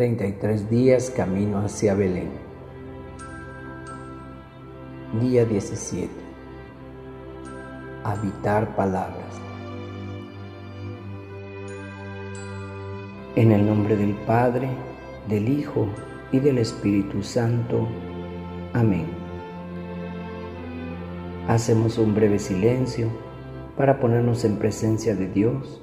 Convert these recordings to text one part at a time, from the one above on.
33 días camino hacia Belén. Día 17. Habitar palabras. En el nombre del Padre, del Hijo y del Espíritu Santo. Amén. Hacemos un breve silencio para ponernos en presencia de Dios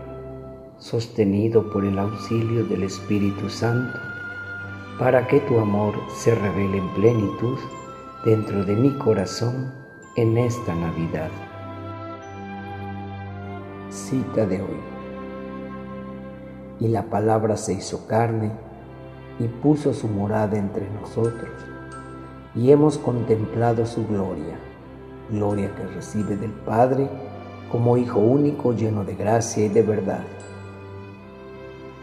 sostenido por el auxilio del Espíritu Santo, para que tu amor se revele en plenitud dentro de mi corazón en esta Navidad. Cita de hoy. Y la palabra se hizo carne y puso su morada entre nosotros, y hemos contemplado su gloria, gloria que recibe del Padre como Hijo único lleno de gracia y de verdad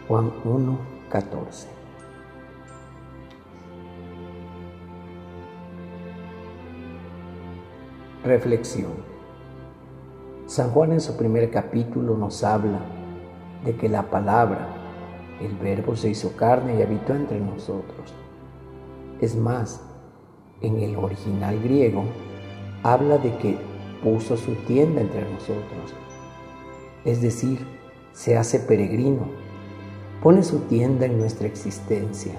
Juan 1, 14. Reflexión. San Juan en su primer capítulo nos habla de que la palabra, el verbo se hizo carne y habitó entre nosotros. Es más, en el original griego habla de que puso su tienda entre nosotros, es decir, se hace peregrino pone su tienda en nuestra existencia,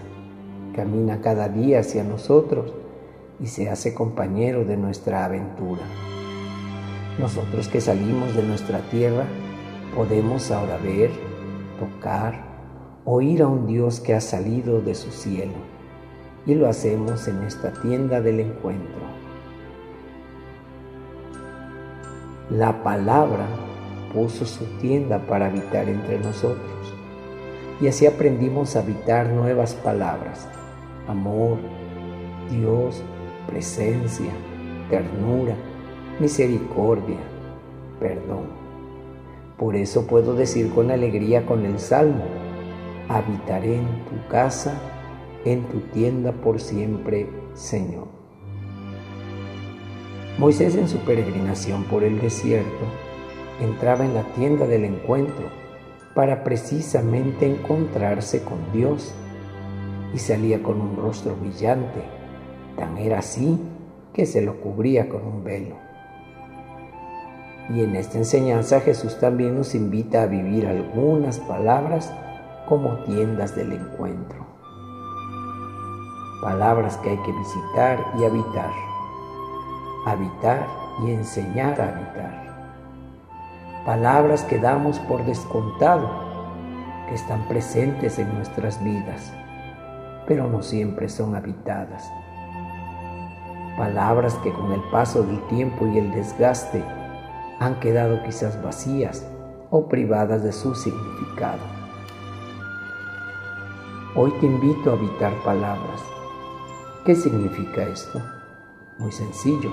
camina cada día hacia nosotros y se hace compañero de nuestra aventura. Nosotros que salimos de nuestra tierra podemos ahora ver, tocar, oír a un Dios que ha salido de su cielo y lo hacemos en esta tienda del encuentro. La palabra puso su tienda para habitar entre nosotros y así aprendimos a habitar nuevas palabras, amor, Dios, presencia, ternura, misericordia, perdón. Por eso puedo decir con alegría con el Salmo, habitaré en tu casa, en tu tienda por siempre, Señor. Moisés en su peregrinación por el desierto entraba en la tienda del encuentro para precisamente encontrarse con Dios y salía con un rostro brillante, tan era así que se lo cubría con un velo. Y en esta enseñanza Jesús también nos invita a vivir algunas palabras como tiendas del encuentro. Palabras que hay que visitar y habitar. Habitar y enseñar a habitar palabras que damos por descontado, que están presentes en nuestras vidas, pero no siempre son habitadas. Palabras que con el paso del tiempo y el desgaste han quedado quizás vacías o privadas de su significado. Hoy te invito a habitar palabras. ¿Qué significa esto? Muy sencillo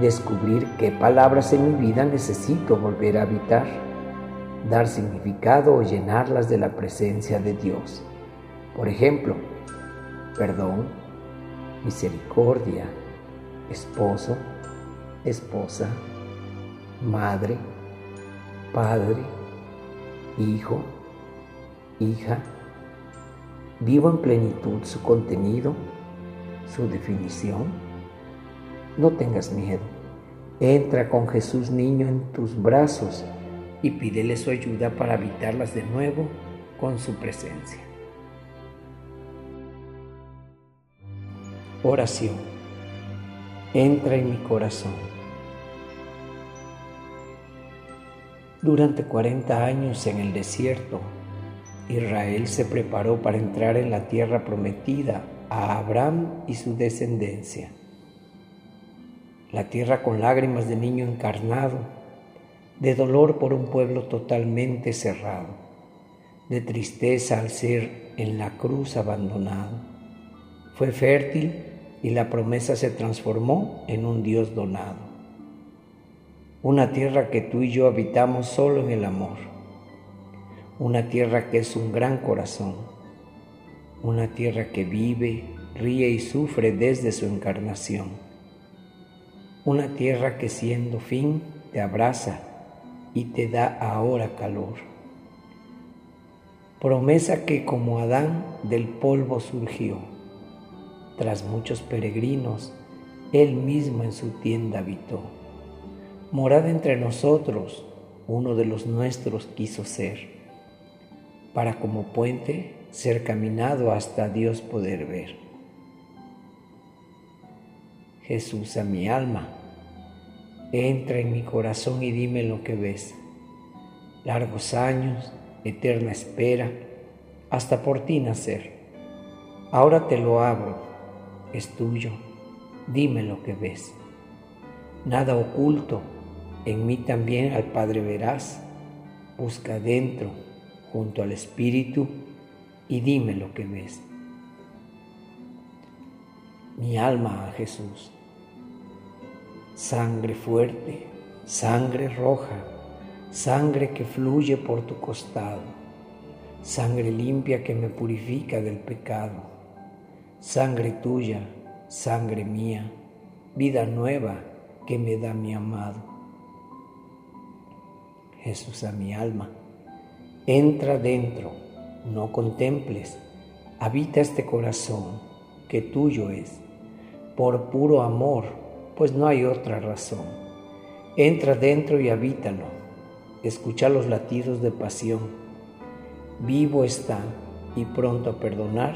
descubrir qué palabras en mi vida necesito volver a habitar, dar significado o llenarlas de la presencia de Dios. Por ejemplo, perdón, misericordia, esposo, esposa, madre, padre, hijo, hija. Vivo en plenitud su contenido, su definición no tengas miedo. Entra con Jesús niño en tus brazos y pídele su ayuda para habitarlas de nuevo con su presencia. Oración. Entra en mi corazón. Durante 40 años en el desierto, Israel se preparó para entrar en la tierra prometida a Abraham y su descendencia. La tierra con lágrimas de niño encarnado, de dolor por un pueblo totalmente cerrado, de tristeza al ser en la cruz abandonado. Fue fértil y la promesa se transformó en un Dios donado. Una tierra que tú y yo habitamos solo en el amor. Una tierra que es un gran corazón. Una tierra que vive, ríe y sufre desde su encarnación. Una tierra que siendo fin te abraza y te da ahora calor. Promesa que como Adán del polvo surgió tras muchos peregrinos, Él mismo en su tienda habitó. Morada entre nosotros, uno de los nuestros quiso ser, para como puente ser caminado hasta Dios poder ver. Jesús a mi alma, entra en mi corazón y dime lo que ves. Largos años, eterna espera, hasta por ti nacer. Ahora te lo abro es tuyo, dime lo que ves. Nada oculto, en mí también al Padre verás. Busca dentro, junto al Espíritu, y dime lo que ves. Mi alma a Jesús. Sangre fuerte, sangre roja, sangre que fluye por tu costado, sangre limpia que me purifica del pecado sangre tuya, sangre mía, vida nueva que me da mi amado. Jesús a mi alma, entra dentro, no contemples, habita este corazón que tuyo es, por puro amor, pues no hay otra razón. Entra dentro y habítalo, escucha los latidos de pasión. Vivo está y pronto a perdonar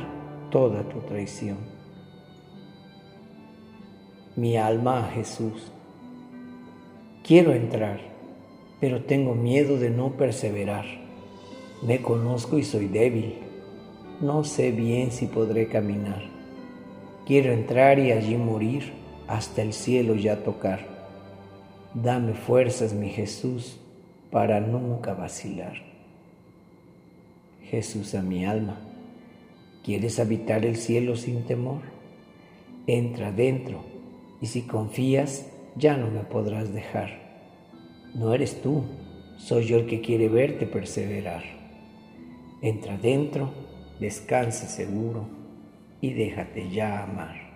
toda tu traición. Mi alma a Jesús. Quiero entrar, pero tengo miedo de no perseverar. Me conozco y soy débil. No sé bien si podré caminar. Quiero entrar y allí morir, hasta el cielo ya tocar. Dame fuerzas, mi Jesús, para nunca vacilar. Jesús a mi alma ¿Quieres habitar el cielo sin temor? Entra dentro y si confías ya no me podrás dejar. No eres tú, soy yo el que quiere verte perseverar. Entra dentro, descansa seguro y déjate ya amar.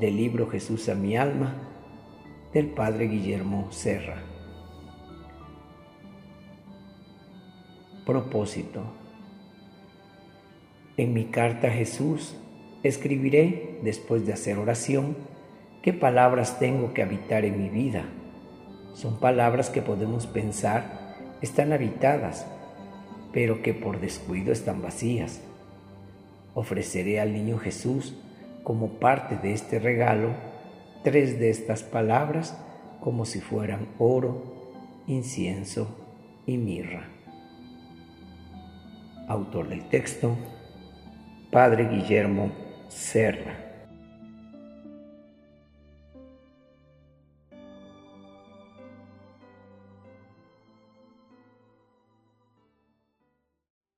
Del libro Jesús a mi alma del Padre Guillermo Serra. propósito. En mi carta a Jesús escribiré, después de hacer oración, qué palabras tengo que habitar en mi vida. Son palabras que podemos pensar están habitadas, pero que por descuido están vacías. Ofreceré al niño Jesús como parte de este regalo tres de estas palabras como si fueran oro, incienso y mirra. Autor del texto, Padre Guillermo Serra.